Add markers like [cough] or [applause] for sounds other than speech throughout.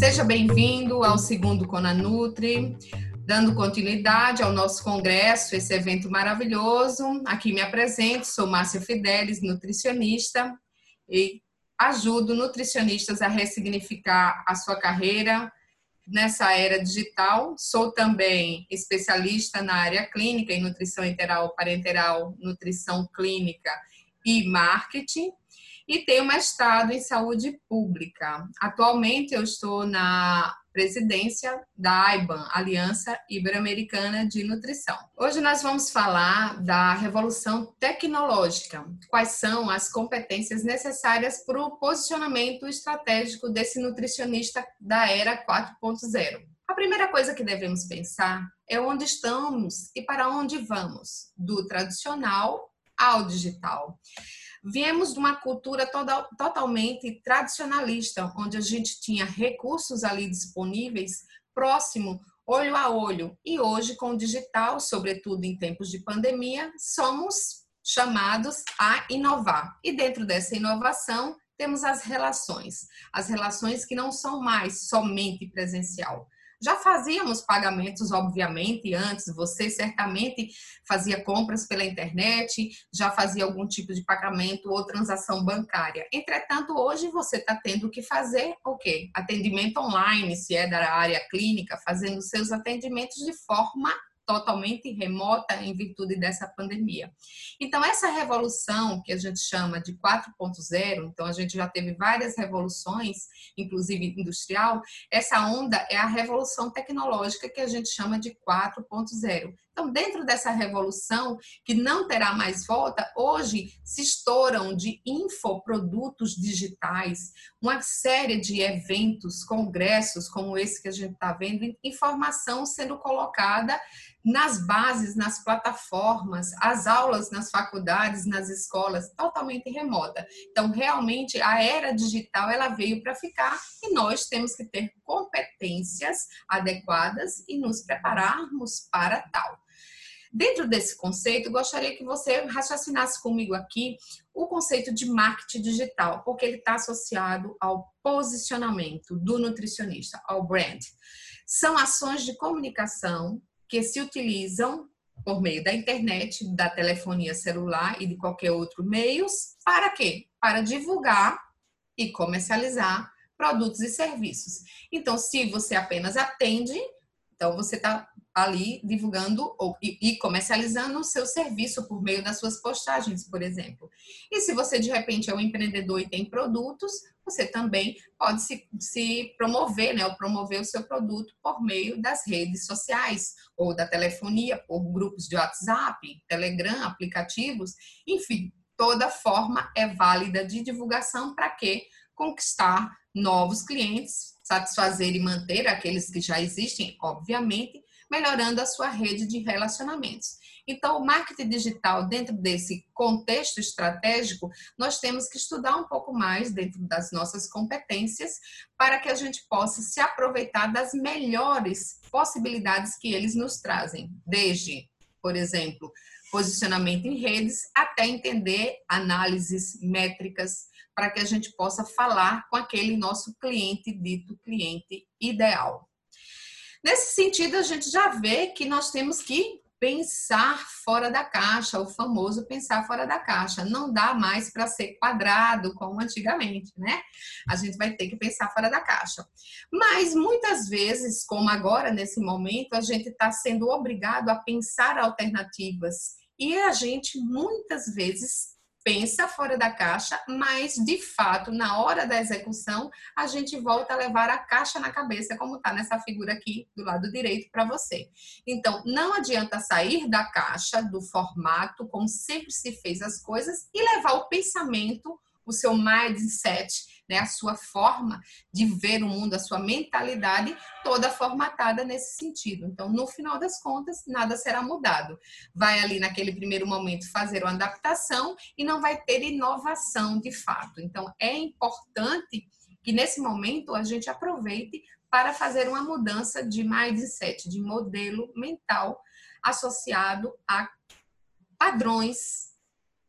Seja bem-vindo ao segundo Conanutri, dando continuidade ao nosso congresso, esse evento maravilhoso. Aqui me apresento, sou Márcia Fidelis, nutricionista, e ajudo nutricionistas a ressignificar a sua carreira nessa era digital. Sou também especialista na área clínica em nutrição enteral, parenteral, nutrição clínica e marketing e tenho mestrado em saúde pública. Atualmente eu estou na presidência da AIBAN, Aliança Ibero-Americana de Nutrição. Hoje nós vamos falar da revolução tecnológica. Quais são as competências necessárias para o posicionamento estratégico desse nutricionista da era 4.0? A primeira coisa que devemos pensar é onde estamos e para onde vamos, do tradicional ao digital. Viemos de uma cultura toda, totalmente tradicionalista, onde a gente tinha recursos ali disponíveis, próximo, olho a olho. E hoje, com o digital, sobretudo em tempos de pandemia, somos chamados a inovar. E dentro dessa inovação, temos as relações. As relações que não são mais somente presencial, já fazíamos pagamentos, obviamente, antes. Você certamente fazia compras pela internet, já fazia algum tipo de pagamento ou transação bancária. Entretanto, hoje você está tendo que fazer o quê? Atendimento online, se é da área clínica, fazendo seus atendimentos de forma totalmente remota em virtude dessa pandemia. Então, essa revolução que a gente chama de 4.0, então a gente já teve várias revoluções, inclusive industrial, essa onda é a revolução tecnológica que a gente chama de 4.0. Então, dentro dessa revolução, que não terá mais volta, hoje se estouram de infoprodutos digitais, uma série de eventos, congressos como esse que a gente está vendo, informação sendo colocada nas bases, nas plataformas, as aulas nas faculdades, nas escolas, totalmente remota. Então, realmente, a era digital ela veio para ficar e nós temos que ter competências adequadas e nos prepararmos para tal. Dentro desse conceito, gostaria que você raciocinasse comigo aqui o conceito de marketing digital, porque ele está associado ao posicionamento do nutricionista, ao brand. São ações de comunicação que se utilizam por meio da internet, da telefonia celular e de qualquer outro meios, para quê? Para divulgar e comercializar produtos e serviços. Então, se você apenas atende, então você está ali divulgando ou, e, comercializando o seu serviço por meio das suas postagens, por exemplo. E se você de repente é um empreendedor e tem produtos, você também pode se, se promover, né, ou promover o seu produto por meio das redes sociais ou da telefonia, por grupos de WhatsApp, Telegram, aplicativos, enfim, toda forma é válida de divulgação para que conquistar novos clientes, satisfazer e manter aqueles que já existem, obviamente, melhorando a sua rede de relacionamentos. Então, o marketing digital, dentro desse contexto estratégico, nós temos que estudar um pouco mais dentro das nossas competências para que a gente possa se aproveitar das melhores possibilidades que eles nos trazem, desde, por exemplo, posicionamento em redes, até entender análises métricas para que a gente possa falar com aquele nosso cliente dito cliente ideal. Nesse sentido, a gente já vê que nós temos que pensar fora da caixa, o famoso pensar fora da caixa. Não dá mais para ser quadrado como antigamente, né? A gente vai ter que pensar fora da caixa. Mas muitas vezes, como agora nesse momento, a gente está sendo obrigado a pensar alternativas. E a gente muitas vezes pensa fora da caixa, mas de fato, na hora da execução, a gente volta a levar a caixa na cabeça, como está nessa figura aqui do lado direito para você. Então, não adianta sair da caixa, do formato, como sempre se fez as coisas, e levar o pensamento, o seu mindset né, a sua forma de ver o mundo, a sua mentalidade toda formatada nesse sentido. Então, no final das contas, nada será mudado. Vai ali naquele primeiro momento fazer uma adaptação e não vai ter inovação de fato. Então, é importante que nesse momento a gente aproveite para fazer uma mudança de mindset, de modelo mental associado a padrões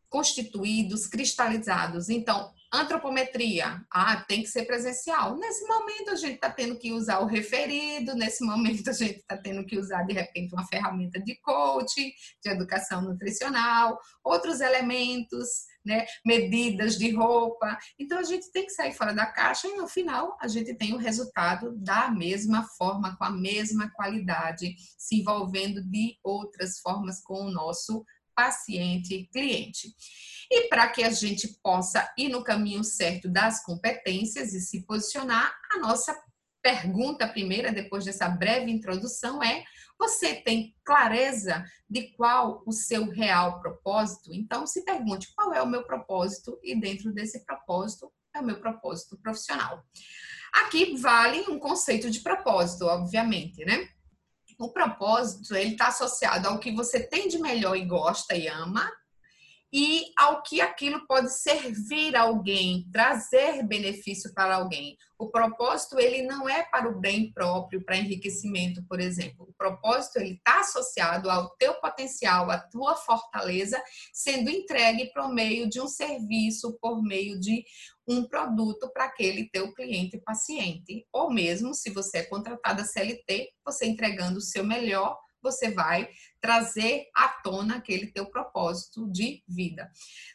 constituídos, cristalizados. Então, Antropometria, ah, tem que ser presencial. Nesse momento a gente está tendo que usar o referido, nesse [laughs] momento a gente está tendo que usar de repente uma ferramenta de coaching, de educação nutricional, outros elementos, né, medidas de roupa. Então a gente tem que sair fora da caixa e no final a gente tem o resultado da mesma forma, com a mesma qualidade, se envolvendo de outras formas com o nosso paciente cliente. E para que a gente possa ir no caminho certo das competências e se posicionar, a nossa pergunta primeira, depois dessa breve introdução, é: você tem clareza de qual o seu real propósito? Então, se pergunte qual é o meu propósito, e dentro desse propósito é o meu propósito profissional. Aqui vale um conceito de propósito, obviamente, né? O propósito, ele está associado ao que você tem de melhor e gosta e ama, e ao que aquilo pode servir alguém, trazer benefício para alguém. O propósito ele não é para o bem próprio, para enriquecimento, por exemplo. O propósito ele está associado ao teu potencial, à tua fortaleza, sendo entregue por meio de um serviço, por meio de um produto para aquele teu cliente paciente, ou mesmo se você é contratada CLT, você entregando o seu melhor você vai trazer à tona aquele teu propósito de vida.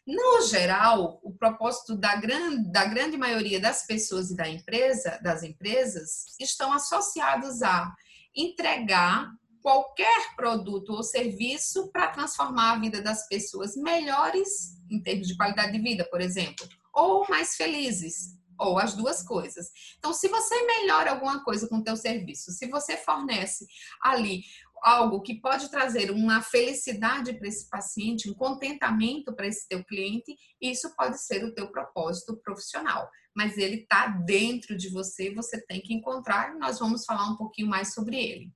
No geral, o propósito da grande, da grande maioria das pessoas e da empresa, das empresas estão associados a entregar qualquer produto ou serviço para transformar a vida das pessoas melhores em termos de qualidade de vida, por exemplo, ou mais felizes, ou as duas coisas. Então, se você melhora alguma coisa com o teu serviço, se você fornece ali algo que pode trazer uma felicidade para esse paciente, um contentamento para esse teu cliente, isso pode ser o teu propósito profissional. Mas ele está dentro de você, você tem que encontrar, nós vamos falar um pouquinho mais sobre ele.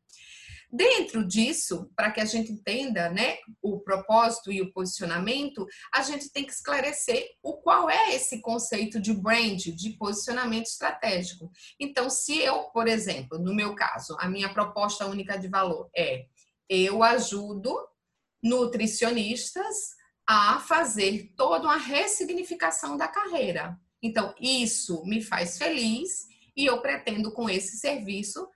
Dentro disso, para que a gente entenda né, o propósito e o posicionamento, a gente tem que esclarecer o qual é esse conceito de brand, de posicionamento estratégico. Então, se eu, por exemplo, no meu caso, a minha proposta única de valor é eu ajudo nutricionistas a fazer toda uma ressignificação da carreira. Então, isso me faz feliz e eu pretendo com esse serviço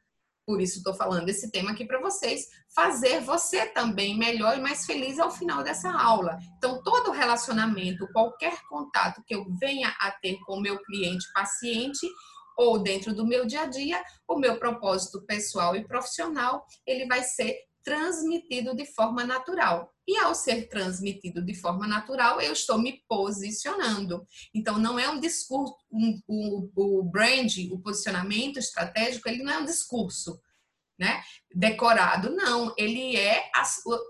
por isso estou falando esse tema aqui para vocês, fazer você também melhor e mais feliz ao final dessa aula. Então, todo relacionamento, qualquer contato que eu venha a ter com meu cliente paciente ou dentro do meu dia a dia, o meu propósito pessoal e profissional, ele vai ser transmitido de forma natural. E ao ser transmitido de forma natural, eu estou me posicionando. Então, não é um discurso, um, o, o brand, o posicionamento estratégico, ele não é um discurso né, decorado, não. Ele é a,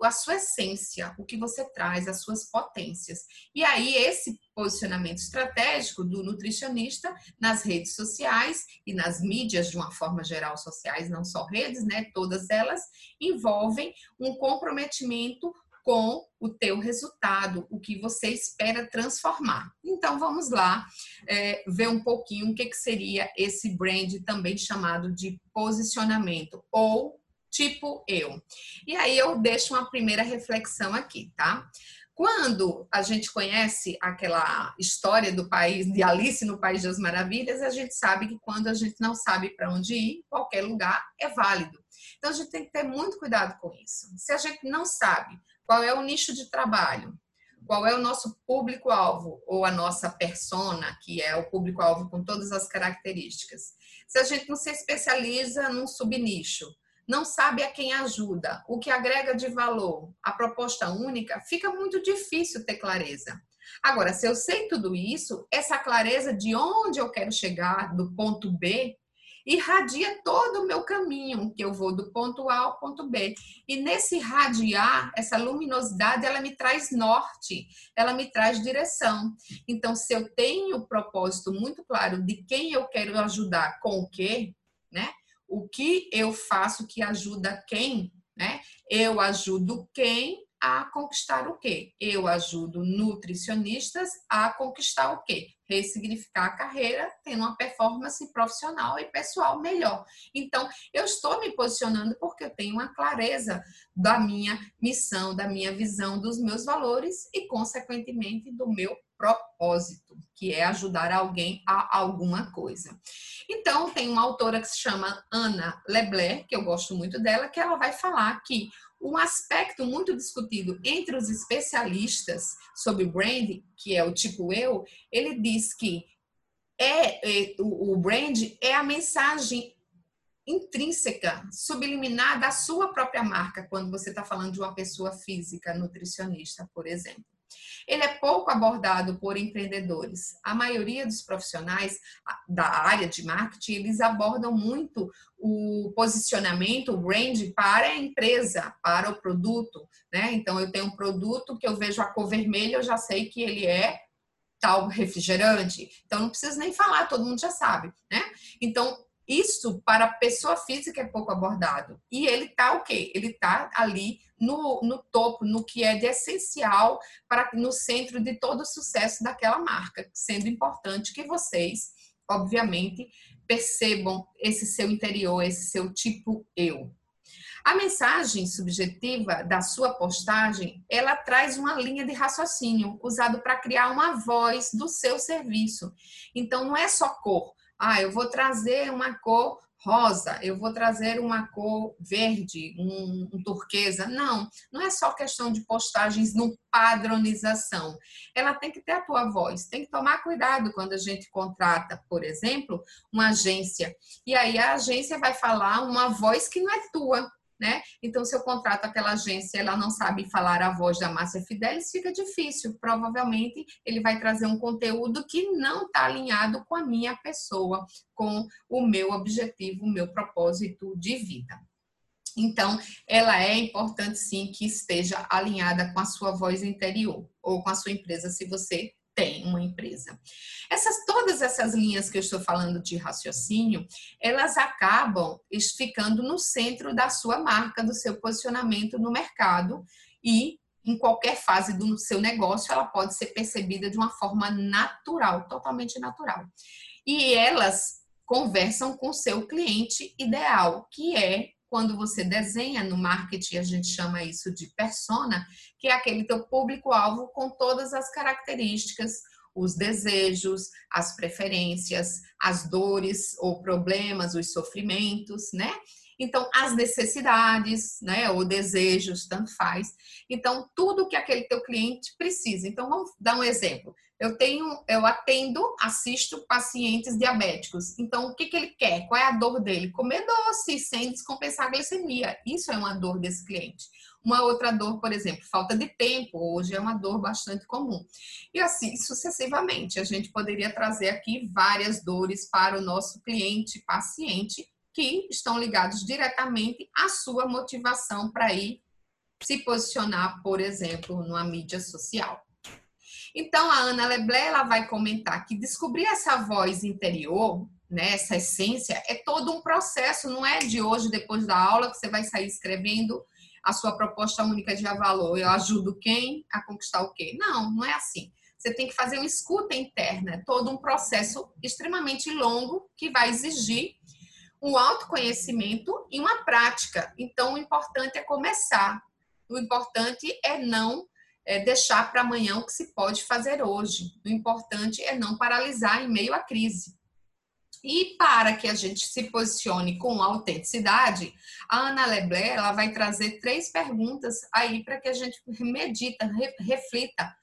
a sua essência, o que você traz, as suas potências. E aí, esse posicionamento estratégico do nutricionista nas redes sociais e nas mídias de uma forma geral sociais, não só redes, né, todas elas envolvem um comprometimento com o teu resultado, o que você espera transformar. Então vamos lá é, ver um pouquinho o que, que seria esse brand também chamado de posicionamento ou tipo eu. E aí eu deixo uma primeira reflexão aqui, tá? Quando a gente conhece aquela história do país de Alice no País das Maravilhas, a gente sabe que quando a gente não sabe para onde ir, qualquer lugar é válido. Então a gente tem que ter muito cuidado com isso. Se a gente não sabe qual é o nicho de trabalho, qual é o nosso público-alvo ou a nossa persona, que é o público-alvo com todas as características. Se a gente não se especializa num subnicho, não sabe a quem ajuda, o que agrega de valor, a proposta única, fica muito difícil ter clareza. Agora, se eu sei tudo isso, essa clareza de onde eu quero chegar, do ponto B, irradia todo o meu caminho, que eu vou do ponto A ao ponto B. E nesse radiar, essa luminosidade, ela me traz norte, ela me traz direção. Então, se eu tenho o propósito muito claro de quem eu quero ajudar com o quê, né? O que eu faço que ajuda quem, né? Eu ajudo quem a conquistar o quê? Eu ajudo nutricionistas a conquistar o quê? Ressignificar a carreira, tendo uma performance profissional e pessoal melhor. Então, eu estou me posicionando porque eu tenho uma clareza da minha missão, da minha visão, dos meus valores e, consequentemente, do meu propósito, que é ajudar alguém a alguma coisa. Então, tem uma autora que se chama Ana Lebler, que eu gosto muito dela, que ela vai falar que um aspecto muito discutido entre os especialistas sobre brand, que é o tipo eu, ele diz que é, é o, o brand é a mensagem intrínseca, subliminar da sua própria marca, quando você está falando de uma pessoa física, nutricionista, por exemplo. Ele é pouco abordado por empreendedores. A maioria dos profissionais da área de marketing, eles abordam muito o posicionamento, o brand para a empresa, para o produto, né? Então eu tenho um produto que eu vejo a cor vermelha, eu já sei que ele é tal refrigerante. Então não preciso nem falar, todo mundo já sabe, né? Então isso para a pessoa física é pouco abordado. E ele está o quê? Ele está ali no, no topo, no que é de essencial para no centro de todo o sucesso daquela marca, sendo importante que vocês, obviamente, percebam esse seu interior, esse seu tipo eu. A mensagem subjetiva da sua postagem, ela traz uma linha de raciocínio usado para criar uma voz do seu serviço. Então não é só cor. Ah, eu vou trazer uma cor rosa, eu vou trazer uma cor verde, um, um, turquesa. Não, não é só questão de postagens no padronização. Ela tem que ter a tua voz, tem que tomar cuidado quando a gente contrata, por exemplo, uma agência. E aí a agência vai falar uma voz que não é tua né? Então, se eu contrato aquela agência, ela não sabe falar a voz da Márcia Fidelis, fica difícil. Provavelmente ele vai trazer um conteúdo que não está alinhado com a minha pessoa, com o meu objetivo, o meu propósito de vida. Então, ela é importante sim que esteja alinhada com a sua voz interior ou com a sua empresa, se você tem uma empresa. Essas todas essas linhas que eu estou falando de raciocínio, elas acabam ficando no centro da sua marca, do seu posicionamento no mercado e em qualquer fase do seu negócio, ela pode ser percebida de uma forma natural, totalmente natural. E elas conversam com seu cliente ideal, que é quando você desenha no marketing, a gente chama isso de persona, que é aquele teu público-alvo com todas as características, os desejos, as preferências, as dores ou problemas, os sofrimentos, né? Então, as necessidades, né, ou desejos, tanto faz. Então, tudo que aquele teu cliente precisa. Então, vamos dar um exemplo. Eu tenho, eu atendo, assisto pacientes diabéticos. Então, o que, que ele quer? Qual é a dor dele? Comer doce sem descompensar a glicemia. Isso é uma dor desse cliente. Uma outra dor, por exemplo, falta de tempo, hoje é uma dor bastante comum. E assim sucessivamente, a gente poderia trazer aqui várias dores para o nosso cliente, paciente, que estão ligados diretamente à sua motivação para ir se posicionar, por exemplo, numa mídia social. Então, a Ana Leblé ela vai comentar que descobrir essa voz interior, né, essa essência, é todo um processo, não é de hoje, depois da aula, que você vai sair escrevendo a sua proposta única de valor. Eu ajudo quem a conquistar o quê? Não, não é assim. Você tem que fazer uma escuta interna, todo um processo extremamente longo que vai exigir um autoconhecimento e uma prática. Então, o importante é começar. O importante é não é, deixar para amanhã o que se pode fazer hoje. O importante é não paralisar em meio à crise. E para que a gente se posicione com autenticidade, a Ana Leblé ela vai trazer três perguntas aí para que a gente medita, reflita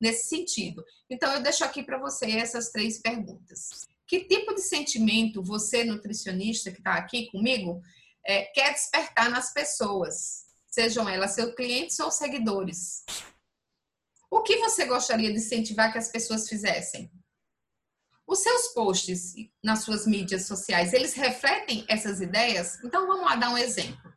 nesse sentido. Então eu deixo aqui para você essas três perguntas. Que tipo de sentimento você, nutricionista que está aqui comigo, é, quer despertar nas pessoas, sejam elas seus clientes ou seguidores? O que você gostaria de incentivar que as pessoas fizessem? Os seus posts nas suas mídias sociais, eles refletem essas ideias? Então, vamos lá dar um exemplo.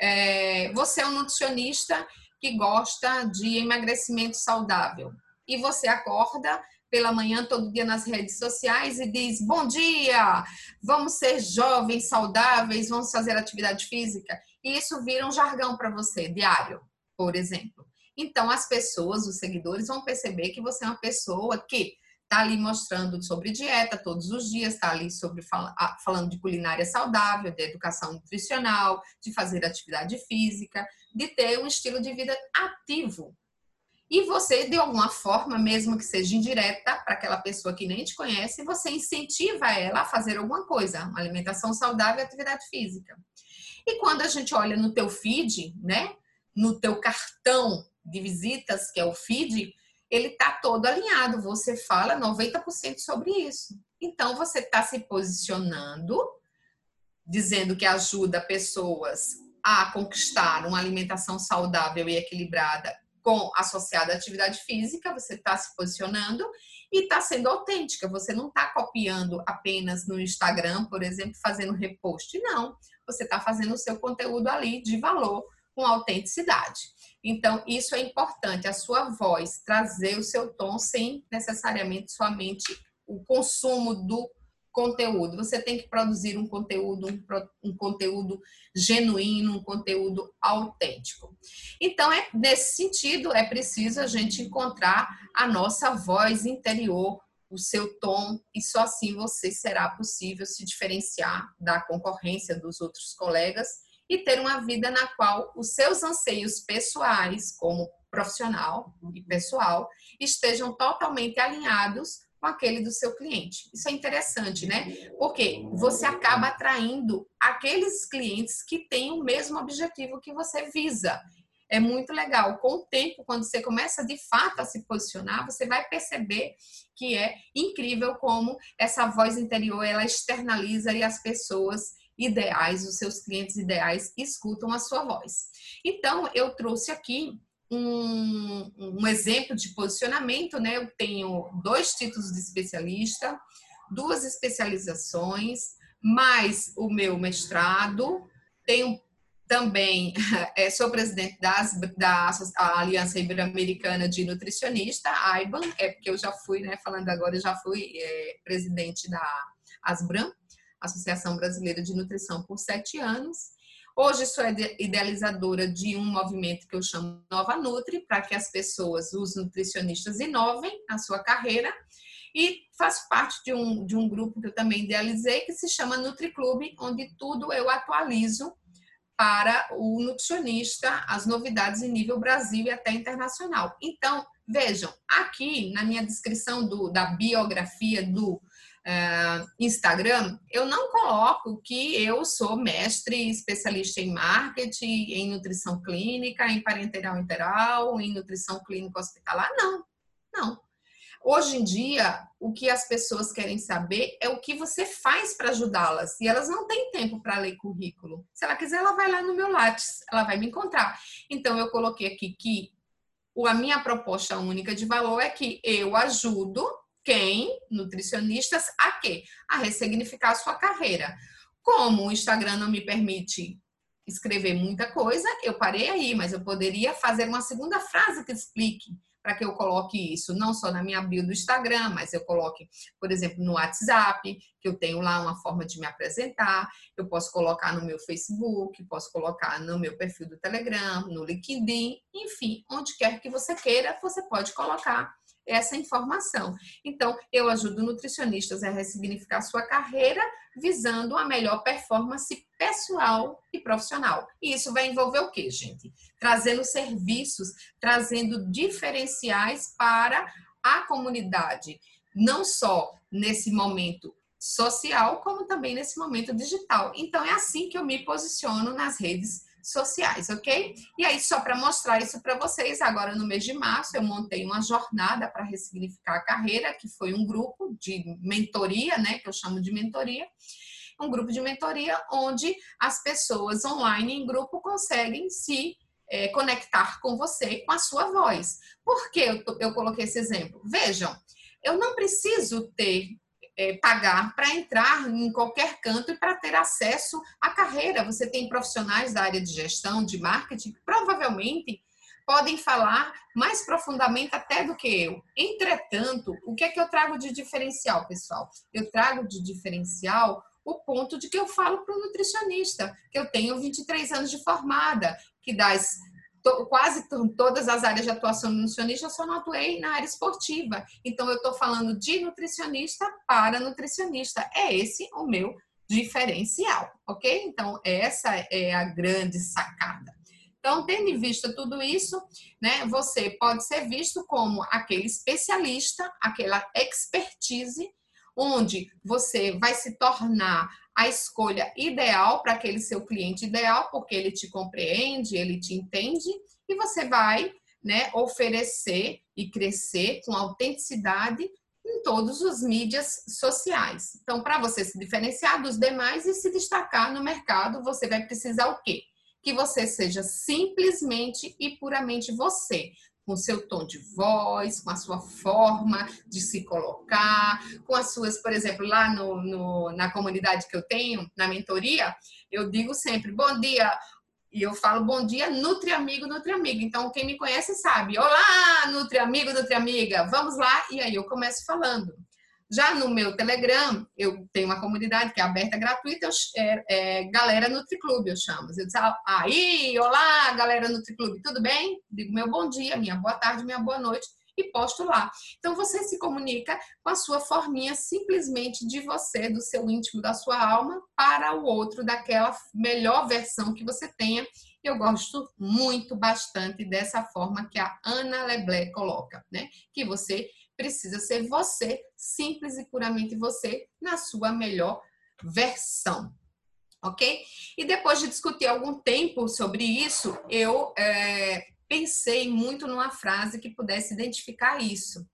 É, você é um nutricionista que gosta de emagrecimento saudável e você acorda pela manhã todo dia nas redes sociais e diz: Bom dia, vamos ser jovens, saudáveis, vamos fazer atividade física. E isso vira um jargão para você, diário, por exemplo. Então, as pessoas, os seguidores, vão perceber que você é uma pessoa que está ali mostrando sobre dieta todos os dias, está ali sobre falando de culinária saudável, de educação nutricional, de fazer atividade física, de ter um estilo de vida ativo. E você, de alguma forma, mesmo que seja indireta, para aquela pessoa que nem te conhece, você incentiva ela a fazer alguma coisa, uma alimentação saudável e atividade física. E quando a gente olha no teu feed, né, no teu cartão de visitas, que é o feed, ele está todo alinhado. Você fala 90% sobre isso. Então, você está se posicionando, dizendo que ajuda pessoas a conquistar uma alimentação saudável e equilibrada com associada à atividade física, você está se posicionando e está sendo autêntica. Você não está copiando apenas no Instagram, por exemplo, fazendo repost. Não, você está fazendo o seu conteúdo ali de valor, com autenticidade. Então, isso é importante, a sua voz, trazer o seu tom sem necessariamente somente o consumo do conteúdo. Você tem que produzir um conteúdo, um, um, conteúdo genuíno, um conteúdo autêntico. Então, é, nesse sentido, é preciso a gente encontrar a nossa voz interior, o seu tom, e só assim você será possível se diferenciar da concorrência dos outros colegas e ter uma vida na qual os seus anseios pessoais, como profissional e pessoal, estejam totalmente alinhados com aquele do seu cliente. Isso é interessante, né? Porque você acaba atraindo aqueles clientes que têm o mesmo objetivo que você visa. É muito legal. Com o tempo, quando você começa de fato a se posicionar, você vai perceber que é incrível como essa voz interior ela externaliza e as pessoas ideais, os seus clientes ideais escutam a sua voz. Então, eu trouxe aqui um, um exemplo de posicionamento, né? Eu tenho dois títulos de especialista, duas especializações, mais o meu mestrado, tenho também é, [laughs] sou presidente das, da Aliança Ibero-Americana de Nutricionista, AIBAN, é porque eu já fui, né, falando agora, eu já fui é, presidente da ASBRAM, Associação Brasileira de Nutrição, por sete anos. Hoje sou idealizadora de um movimento que eu chamo Nova Nutri, para que as pessoas, os nutricionistas, inovem a sua carreira. E faço parte de um, de um grupo que eu também idealizei, que se chama Nutri Clube, onde tudo eu atualizo para o nutricionista, as novidades em nível Brasil e até internacional. Então, vejam, aqui na minha descrição do, da biografia do uh, Instagram, eu não coloco que eu sou mestre especialista em marketing, em nutrição clínica, em parenteral interal, em nutrição clínica hospitalar. Não, não. Hoje em dia, o que as pessoas querem saber é o que você faz para ajudá-las. E elas não têm tempo para ler currículo. Se ela quiser, ela vai lá no meu Lattes, ela vai me encontrar. Então, eu coloquei aqui que a minha proposta única de valor é que eu ajudo quem, nutricionistas, a quê? A ressignificar a sua carreira. Como o Instagram não me permite escrever muita coisa, eu parei aí, mas eu poderia fazer uma segunda frase que explique para que eu coloque isso não só na minha bio do Instagram, mas eu coloque, por exemplo, no WhatsApp, que eu tenho lá uma forma de me apresentar, eu posso colocar no meu Facebook, posso colocar no meu perfil do Telegram, no LinkedIn, enfim, onde quer que você queira, você pode colocar essa informação. Então, eu ajudo nutricionistas a ressignificar sua carreira visando a melhor performance pessoal e profissional. E isso vai envolver o quê, gente? Trazendo serviços, trazendo diferenciais para a comunidade, não só nesse momento social, como também nesse momento digital. Então, é assim que eu me posiciono nas redes sociais, ok? E aí, só para mostrar isso para vocês, agora no mês de março eu montei uma jornada para ressignificar a carreira, que foi um grupo de mentoria, né? Que eu chamo de mentoria. Um grupo de mentoria onde as pessoas online em grupo conseguem se é, conectar com você, com a sua voz. Por que eu, eu coloquei esse exemplo? Vejam, eu não preciso ter é, pagar para entrar em qualquer canto e para ter acesso à carreira. Você tem profissionais da área de gestão, de marketing, que provavelmente podem falar mais profundamente até do que eu. Entretanto, o que é que eu trago de diferencial, pessoal? Eu trago de diferencial o ponto de que eu falo para o nutricionista, que eu tenho 23 anos de formada, que das to, quase todas as áreas de atuação do nutricionista, só não atuei na área esportiva. Então, eu estou falando de nutricionista para nutricionista. É esse o meu diferencial, ok? Então, essa é a grande sacada. Então, tendo em vista tudo isso, né, você pode ser visto como aquele especialista, aquela expertise, onde você vai se tornar a escolha ideal para aquele seu cliente ideal, porque ele te compreende, ele te entende, e você vai né, oferecer e crescer com autenticidade em todos os mídias sociais. Então, para você se diferenciar dos demais e se destacar no mercado, você vai precisar o quê? Que você seja simplesmente e puramente você, com seu tom de voz, com a sua forma de se colocar, com as suas, por exemplo, lá no, no, na comunidade que eu tenho, na mentoria, eu digo sempre, bom dia, e eu falo bom dia, Nutri Amigo, Nutri Amiga. Então, quem me conhece sabe. Olá, Nutri Amigo, Nutri Amiga. Vamos lá. E aí eu começo falando. Já no meu Telegram, eu tenho uma comunidade que é aberta, gratuita, é, é Galera Nutri Clube, eu chamo. Eu disse, aí, olá, Galera Nutri Clube, tudo bem? Digo meu bom dia, minha boa tarde, minha boa noite e posto lá. Então você se comunica com a sua forminha simplesmente de você, do seu íntimo, da sua alma, para o outro, daquela melhor versão que você tenha. Eu gosto muito, bastante dessa forma que a Ana Leblé coloca, né? Que você precisa ser você, simples e puramente você, na sua melhor versão ok? E depois de discutir algum tempo sobre isso, eu é, pensei muito numa frase que pudesse identificar isso.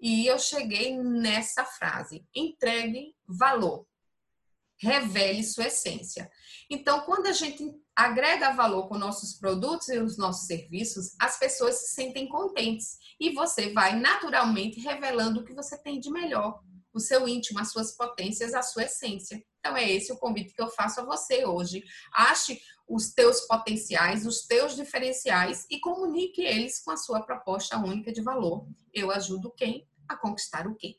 E eu cheguei nessa frase: entregue valor. Revele sua essência. Então, quando a gente agrega valor com nossos produtos e os nossos serviços, as pessoas se sentem contentes e você vai naturalmente revelando o que você tem de melhor, o seu íntimo, as suas potências, a sua essência. Então, é esse o convite que eu faço a você hoje. Ache os teus potenciais, os teus diferenciais e comunique eles com a sua proposta única de valor. Eu ajudo quem a conquistar o quê?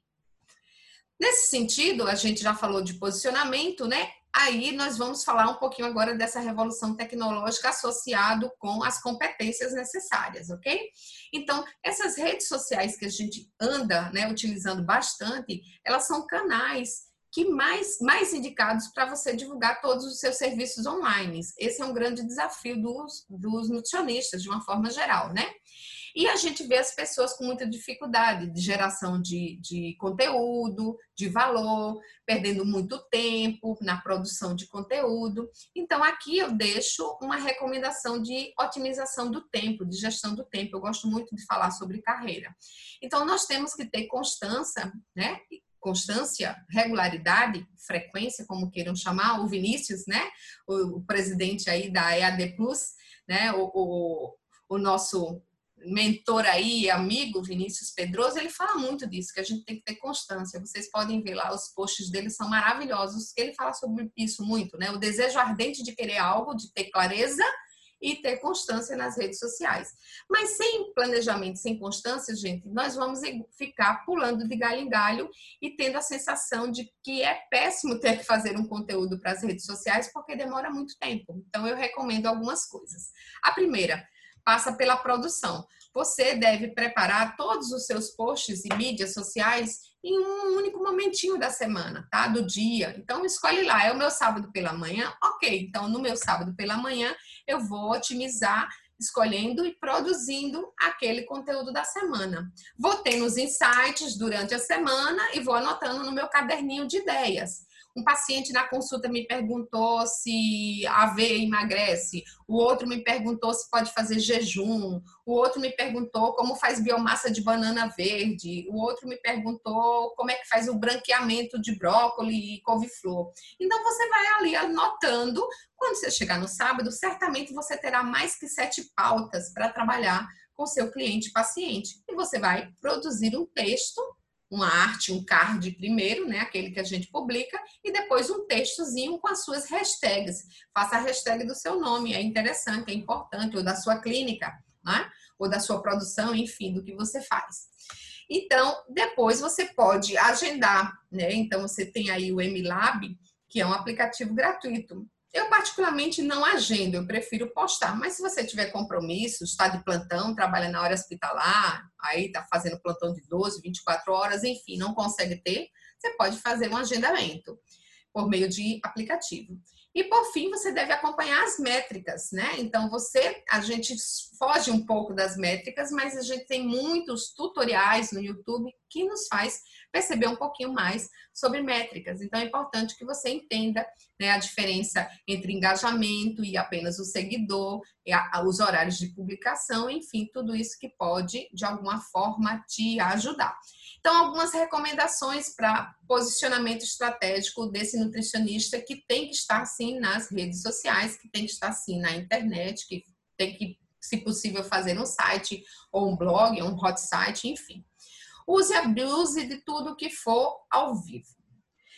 Nesse sentido, a gente já falou de posicionamento, né? Aí nós vamos falar um pouquinho agora dessa revolução tecnológica associado com as competências necessárias, ok? Então, essas redes sociais que a gente anda, né, utilizando bastante, elas são canais que mais, mais indicados para você divulgar todos os seus serviços online. Esse é um grande desafio dos, dos nutricionistas, de uma forma geral, né? E a gente vê as pessoas com muita dificuldade de geração de, de conteúdo, de valor, perdendo muito tempo na produção de conteúdo. Então, aqui eu deixo uma recomendação de otimização do tempo, de gestão do tempo. Eu gosto muito de falar sobre carreira. Então, nós temos que ter constância, né? constância, regularidade, frequência, como queiram chamar, o Vinícius, né, o, presidente aí da EAD Plus, né, o, o, o nosso mentor aí, amigo Vinícius Pedroso, ele fala muito disso, que a gente tem que ter constância. Vocês podem ver lá, os posts dele são maravilhosos, ele fala sobre isso muito, né? O desejo ardente de querer algo, de ter clareza e ter constância nas redes sociais. Mas sem planejamento, sem constância, gente, nós vamos ficar pulando de galho em galho e tendo a sensação de que é péssimo ter que fazer um conteúdo para as redes sociais porque demora muito tempo. Então eu recomendo algumas coisas. A primeira, passa pela produção. Você deve preparar todos os seus posts e mídias sociais em um único momentinho da semana, tá? Do dia. Então escolhe lá, é o meu sábado pela manhã, ok. Então no meu sábado pela manhã eu vou otimizar escolhendo e produzindo aquele conteúdo da semana. Vou ter nos insights durante a semana e vou anotando no meu caderninho de ideias. Um paciente na consulta me perguntou se aveia emagrece, o outro me perguntou se pode fazer jejum, o outro me perguntou como faz biomassa de banana verde, o outro me perguntou como é que faz o branqueamento de brócolis e couve-flor. Então você vai ali anotando, quando você chegar no sábado, certamente você terá mais que sete pautas para trabalhar com seu cliente paciente. E você vai produzir um texto uma arte, um card primeiro, né, aquele que a gente publica, e depois um textozinho com as suas hashtags. Faça a hashtag do seu nome, é interessante, é importante, ou da sua clínica, né, ou da sua produção, enfim, do que você faz. Então, depois você pode agendar, né? Então, você tem aí o MLab, que é um aplicativo gratuito. Eu, particularmente, não agendo, eu prefiro postar. Mas se você tiver compromisso, está de plantão, trabalha na hora hospitalar, aí está fazendo plantão de 12, 24 horas, enfim, não consegue ter, você pode fazer um agendamento por meio de aplicativo. E por fim, você deve acompanhar as métricas, né? Então você, a gente foge um pouco das métricas, mas a gente tem muitos tutoriais no YouTube que nos faz perceber um pouquinho mais sobre métricas. Então é importante que você entenda né, a diferença entre engajamento e apenas o seguidor, os horários de publicação, enfim, tudo isso que pode de alguma forma te ajudar. Então, algumas recomendações para posicionamento estratégico desse nutricionista que tem que estar sim nas redes sociais, que tem que estar sim na internet, que tem que, se possível, fazer um site ou um blog, um hot site, enfim. Use e abuse de tudo que for ao vivo.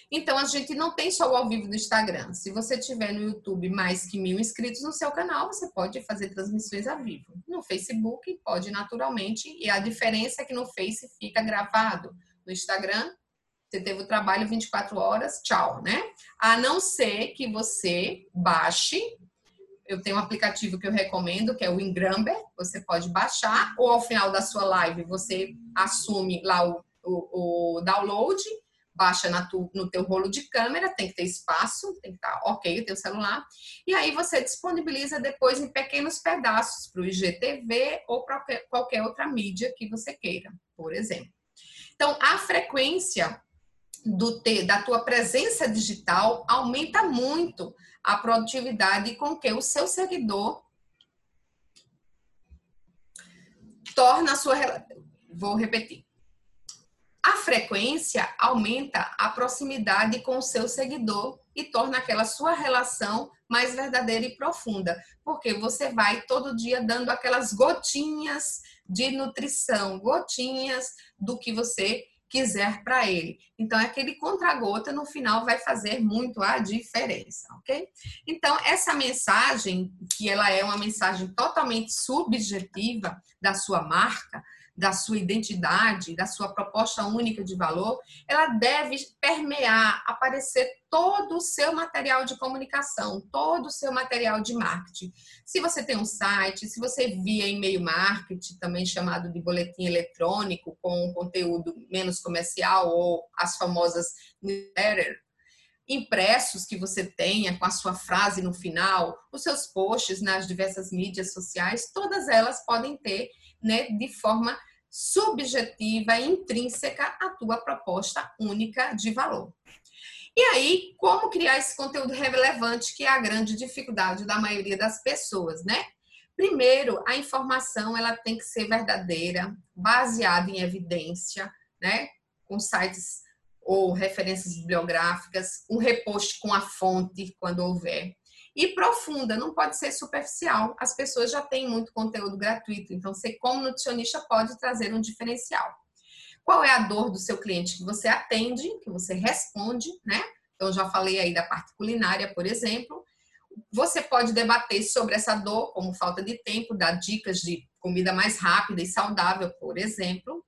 Então, a gente não tem só o ao vivo do Instagram. Se você tiver no YouTube mais que mil inscritos no seu canal, você pode fazer transmissões ao vivo. No Facebook, pode naturalmente. E a diferença é que no Face fica gravado. No Instagram, você teve o trabalho 24 horas, tchau, né? A não ser que você baixe. Eu tenho um aplicativo que eu recomendo, que é o Ingramber. Você pode baixar, ou ao final da sua live, você assume lá o, o, o download baixa na tu, no teu rolo de câmera, tem que ter espaço, tem que estar ok o teu celular, e aí você disponibiliza depois em pequenos pedaços para o IGTV ou para qualquer outra mídia que você queira, por exemplo. Então, a frequência do te, da tua presença digital aumenta muito a produtividade com que o seu seguidor torna a sua vou repetir a frequência aumenta a proximidade com o seu seguidor e torna aquela sua relação mais verdadeira e profunda, porque você vai todo dia dando aquelas gotinhas de nutrição, gotinhas do que você quiser para ele. Então, aquele contra-gota no final vai fazer muito a diferença, ok? Então, essa mensagem, que ela é uma mensagem totalmente subjetiva da sua marca, da sua identidade, da sua proposta única de valor, ela deve permear, aparecer todo o seu material de comunicação, todo o seu material de marketing. Se você tem um site, se você via e-mail marketing, também chamado de boletim eletrônico, com um conteúdo menos comercial ou as famosas newsletter, impressos que você tenha com a sua frase no final, os seus posts nas diversas mídias sociais, todas elas podem ter, né, de forma subjetiva e intrínseca a tua proposta única de valor. E aí, como criar esse conteúdo relevante, que é a grande dificuldade da maioria das pessoas, né? Primeiro, a informação ela tem que ser verdadeira, baseada em evidência, né? Com sites ou referências bibliográficas, um repost com a fonte quando houver e profunda, não pode ser superficial. As pessoas já têm muito conteúdo gratuito, então você, como nutricionista, pode trazer um diferencial. Qual é a dor do seu cliente que você atende, que você responde, né? Então, já falei aí da parte culinária, por exemplo. Você pode debater sobre essa dor, como falta de tempo, dar dicas de comida mais rápida e saudável, por exemplo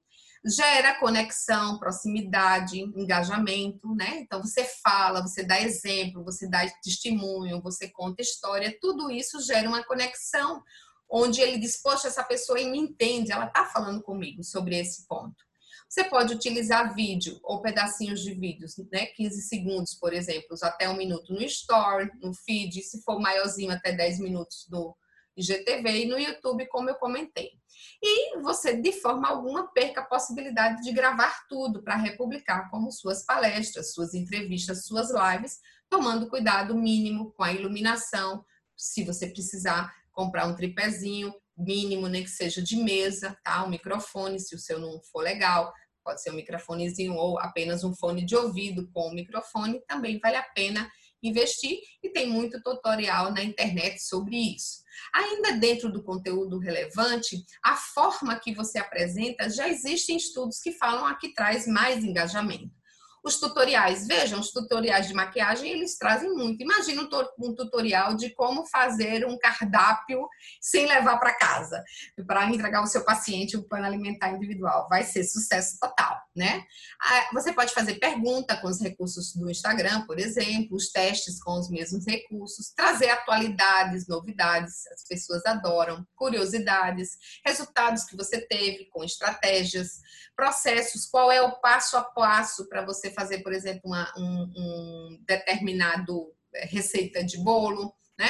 gera conexão, proximidade, engajamento, né? Então você fala, você dá exemplo, você dá testemunho, você conta história, tudo isso gera uma conexão onde ele diz, poxa, essa pessoa me entende, ela está falando comigo sobre esse ponto. Você pode utilizar vídeo ou pedacinhos de vídeos, né? 15 segundos, por exemplo, até um minuto no Story, no feed, se for maiorzinho, até 10 minutos no IGTV e no YouTube, como eu comentei. E você, de forma alguma, perca a possibilidade de gravar tudo para republicar, como suas palestras, suas entrevistas, suas lives, tomando cuidado mínimo com a iluminação, se você precisar comprar um tripézinho mínimo, nem que seja de mesa, tá? Um microfone, se o seu não for legal, pode ser um microfonezinho ou apenas um fone de ouvido com o microfone, também vale a pena investir e tem muito tutorial na internet sobre isso. Ainda dentro do conteúdo relevante, a forma que você apresenta, já existem estudos que falam a que traz mais engajamento. Os tutoriais, vejam, os tutoriais de maquiagem, eles trazem muito. Imagina um, tutorial de como fazer um cardápio sem levar para casa, para entregar ao seu paciente o plano alimentar individual. Vai ser sucesso total, né? Ah, você pode fazer pergunta com os recursos do Instagram, por exemplo, os testes com os mesmos recursos, trazer atualidades, novidades, as pessoas adoram, curiosidades, resultados que você teve com estratégias, processos, qual é o passo a passo para você fazer, por exemplo, uma, um, um, determinado é, receita de bolo, né?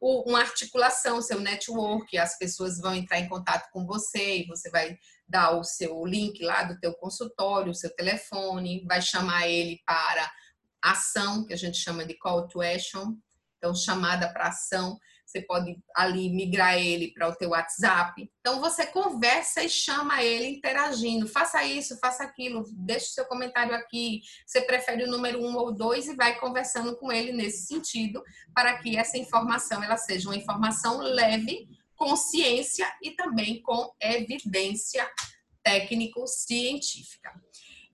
uma articulação, seu network, as pessoas vão entrar em contato com você e você vai dar o seu link lá do teu consultório, o seu telefone, vai chamar ele para ação, que a gente chama de call to action, então chamada para ação, você pode ali migrar ele para o teu WhatsApp. Então você conversa e chama ele interagindo. Faça isso, faça aquilo, deixe seu comentário aqui. Você prefere o número um ou dois e vai conversando com ele nesse sentido, para que essa informação ela seja uma informação leve, com ciência e também com evidência técnico-científica.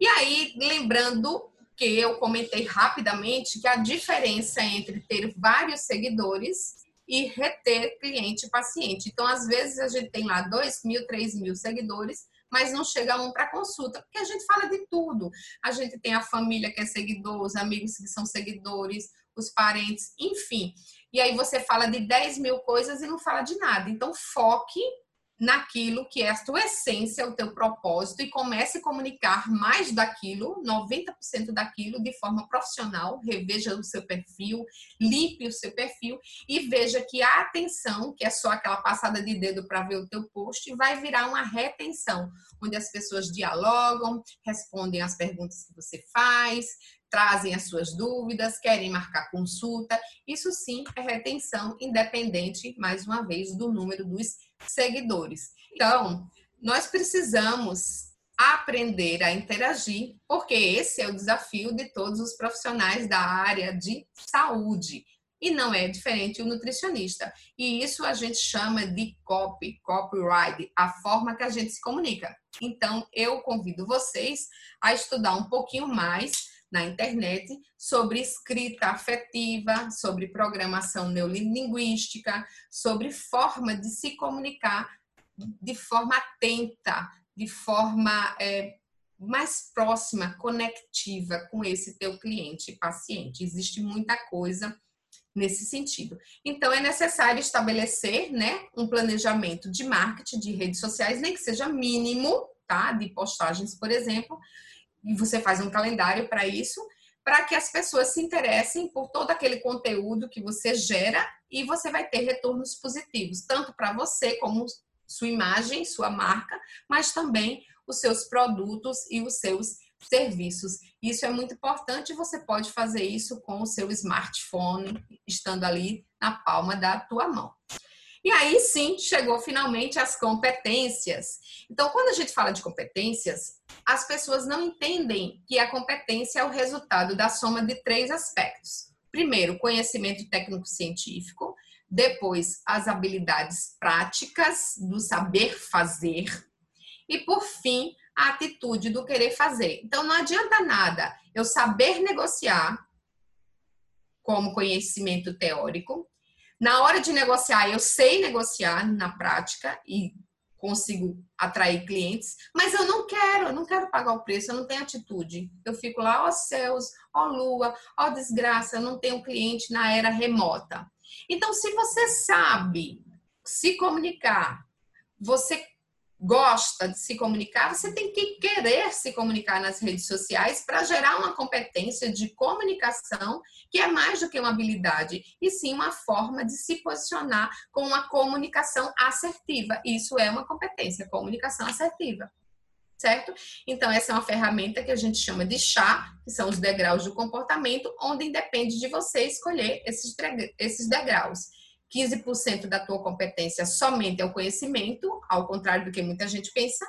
E aí, lembrando que eu comentei rapidamente que a diferença entre ter vários seguidores e reter cliente e paciente. Então, às vezes, a gente tem lá 2 mil, 3 mil seguidores, mas não chega um para consulta, porque a gente fala de tudo. A gente tem a família que é seguidor, os amigos que são seguidores, os parentes, enfim. E aí você fala de 10 mil coisas e não fala de nada. Então, foque naquilo que é a tua essência, o teu propósito e comece a comunicar mais daquilo, 90% daquilo de forma profissional, reveja o seu perfil, limpe o seu perfil e veja que a atenção, que é só aquela passada de dedo para ver o teu post, vai virar uma retenção, onde as pessoas dialogam, respondem as perguntas que você faz, trazem as suas dúvidas, querem marcar consulta. Isso sim é retenção, independente, mais uma vez, do número dos seguidores. Então, nós precisamos aprender a interagir, porque esse é o desafio de todos os profissionais da área de saúde. E não é diferente o nutricionista. E isso a gente chama de copy, copyright, a forma que a gente se comunica. Então, eu convido vocês a estudar um pouquinho mais na internet sobre escrita afetiva, sobre programação neurolinguística, sobre forma de se comunicar de forma atenta, de forma é, mais próxima, conectiva com esse teu cliente paciente. Existe muita coisa nesse sentido. Então é necessário estabelecer, né, um planejamento de marketing de redes sociais, nem que seja mínimo, tá, de postagens, por exemplo, e você faz um calendário para isso, para que as pessoas se interessem por todo aquele conteúdo que você gera e você vai ter retornos positivos, tanto para você como sua imagem, sua marca, mas também os seus produtos e os seus serviços. Isso é muito importante, você pode fazer isso com o seu smartphone, estando ali na palma da tua mão. E aí sim, chegou finalmente as competências. Então, quando a gente fala de competências, as pessoas não entendem que a competência é o resultado da soma de três aspectos. Primeiro, conhecimento técnico-científico, depois, as habilidades práticas do saber fazer, e por fim, a atitude do querer fazer. Então, não adianta nada eu saber negociar como conhecimento teórico, na hora de negociar, eu sei negociar na prática e consigo atrair clientes, mas eu não quero, eu não quero pagar o preço, eu não tenho atitude. Eu fico lá, ó céus, ó lua, ó desgraça, eu não tenho cliente na era remota. Então, se você sabe se comunicar, você gosta de se comunicar, você tem que querer se comunicar nas redes sociais para gerar uma competência de comunicação que é mais do que uma habilidade, e sim uma forma de se posicionar com uma comunicação assertiva. Isso é uma competência, comunicação assertiva. Certo? Então, essa é uma ferramenta que a gente chama de chá, que são os degraus do comportamento, onde independe de você escolher esses degraus. 15% da tua competência somente é o conhecimento, ao contrário do que muita gente pensa.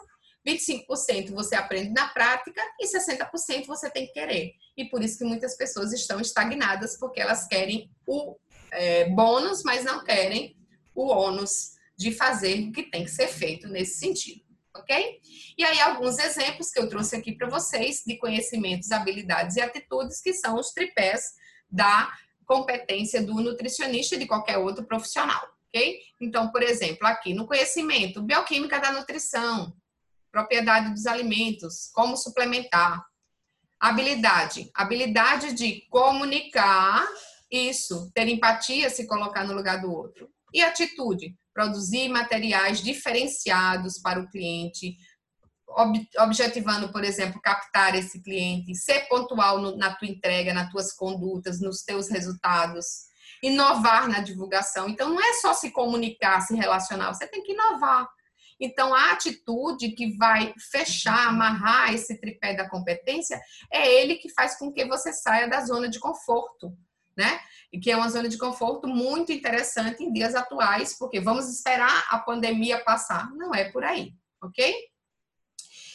25% você aprende na prática e 60% você tem que querer. E por isso que muitas pessoas estão estagnadas, porque elas querem o é, bônus, mas não querem o ônus de fazer o que tem que ser feito nesse sentido. Ok? E aí, alguns exemplos que eu trouxe aqui para vocês de conhecimentos, habilidades e atitudes, que são os tripés da competência do nutricionista e de qualquer outro profissional, ok? Então, por exemplo, aqui no conhecimento, bioquímica da nutrição, propriedade dos alimentos, como suplementar. Habilidade, habilidade de comunicar isso, ter empatia, se colocar no lugar do outro. E atitude, produzir materiais diferenciados para o cliente, objetivando, por exemplo, captar esse cliente, ser pontual no, na tua entrega, nas tuas condutas, nos teus resultados, inovar na divulgação. Então, não é só se comunicar, se relacionar, você tem que inovar. Então, a atitude que vai fechar, amarrar esse tripé da competência é ele que faz com que você saia da zona de conforto, né? E que é uma zona de conforto muito interessante em dias atuais, porque vamos esperar a pandemia passar. Não é por aí, ok?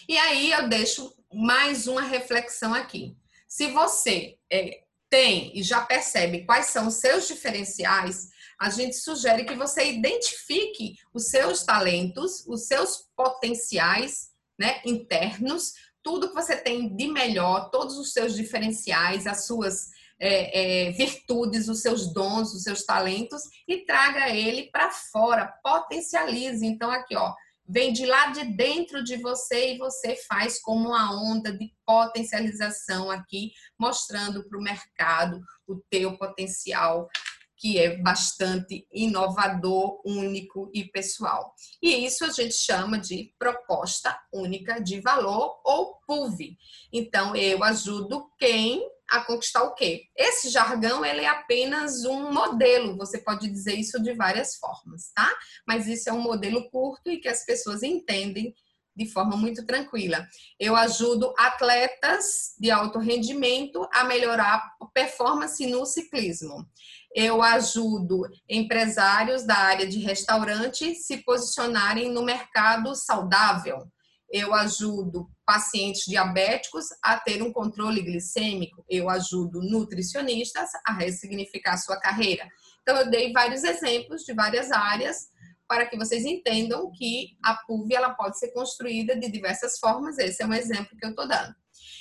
E aí eu deixo mais uma reflexão aqui. Se você é, tem e já percebe quais são os seus diferenciais, a gente sugere que você identifique os seus talentos, os seus potenciais né, internos, tudo que você tem de melhor, todos os seus diferenciais, as suas é, é, virtudes, os seus dons, os seus talentos e traga ele para fora, potencialize. Então, aqui, ó, vem de lá de dentro de você e você faz como uma onda de potencialização aqui, mostrando para o mercado o teu potencial que é bastante inovador, único e pessoal. E isso a gente chama de proposta única de valor ou PUV. Então, eu ajudo quem a conquistar o quê? Esse jargão ele é apenas um modelo, você pode dizer isso de várias formas, tá? Mas isso é um modelo curto e que as pessoas entendem de forma muito tranquila. Eu ajudo atletas de alto rendimento a melhorar a performance no ciclismo. Eu ajudo empresários da área de restaurante se posicionarem no mercado saudável. Eu ajudo pacientes diabéticos a ter um controle glicêmico. Eu ajudo nutricionistas a ressignificar sua carreira. Então, eu dei vários exemplos de várias áreas para que vocês entendam que a PUV ela pode ser construída de diversas formas. Esse é um exemplo que eu estou dando.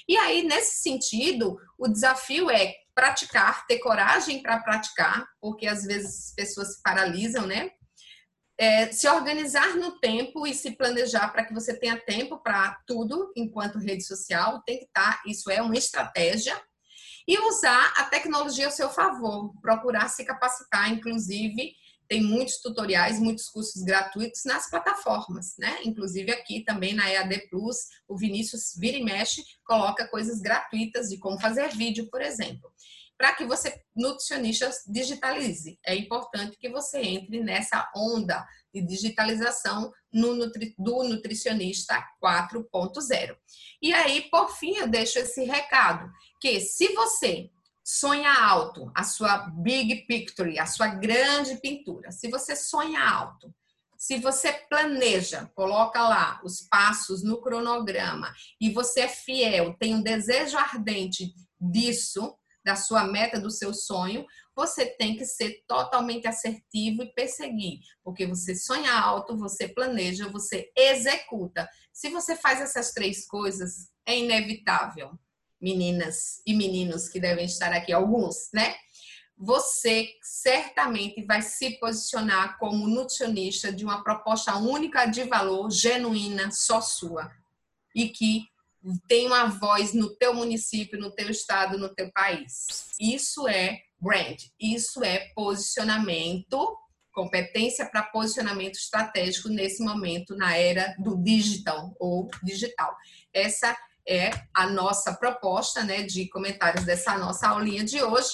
E aí, nesse sentido, o desafio é praticar, ter coragem para praticar, porque às vezes as pessoas se paralisam, né? É, se organizar no tempo e se planejar para que você tenha tempo para tudo enquanto rede social, tem que estar, tá, isso é uma estratégia, e usar a tecnologia ao seu favor, procurar se capacitar, inclusive tem muitos tutoriais, muitos cursos gratuitos nas plataformas, né? Inclusive aqui também na EAD Plus, o Vinícius vira e mexe, coloca coisas gratuitas de como fazer vídeo, por exemplo. Para que você, nutricionista, digitalize. É importante que você entre nessa onda de digitalização nutri, do nutricionista 4.0. E aí, por fim, eu deixo esse recado, que se você sonha alto, a sua big picture, a sua grande pintura. Se você sonha alto, se você planeja, coloca lá os passos no cronograma e você é fiel, tem um desejo ardente disso, da sua meta, do seu sonho, você tem que ser totalmente assertivo e perseguir, porque você sonha alto, você planeja, você executa. Se você faz essas três coisas, é inevitável meninas e meninos que devem estar aqui, alguns, né? Você certamente vai se posicionar como nutricionista de uma proposta única de valor, genuína, só sua. E que tem uma voz no teu município, no teu estado, no teu país. Isso é brand, isso é posicionamento, competência para posicionamento estratégico nesse momento na era do digital ou digital. Essa é a nossa proposta, né, de comentários dessa nossa aulinha de hoje.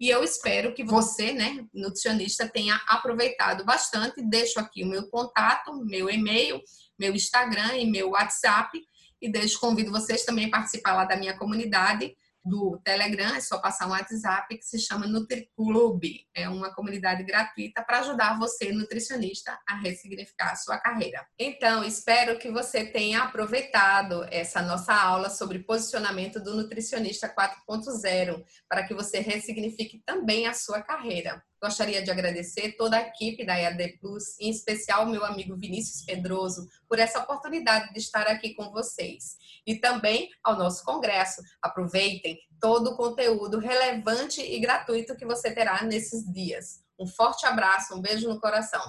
E eu espero que você, né, nutricionista, tenha aproveitado bastante. Deixo aqui o meu contato, meu e-mail, meu Instagram e meu WhatsApp. E deixo, convido vocês também a participar lá da minha comunidade do Telegram, é só passar um WhatsApp que se chama NutriClub. É uma comunidade gratuita para ajudar você, nutricionista, a ressignificar a sua carreira. Então, espero que você tenha aproveitado essa nossa aula sobre posicionamento do nutricionista 4.0 para que você ressignifique também a sua carreira. Gostaria de agradecer toda a equipe da EAD Plus, em especial meu amigo Vinícius Pedroso, por essa oportunidade de estar aqui com vocês. E também ao nosso congresso. Aproveitem todo o conteúdo relevante e gratuito que você terá nesses dias. Um forte abraço, um beijo no coração.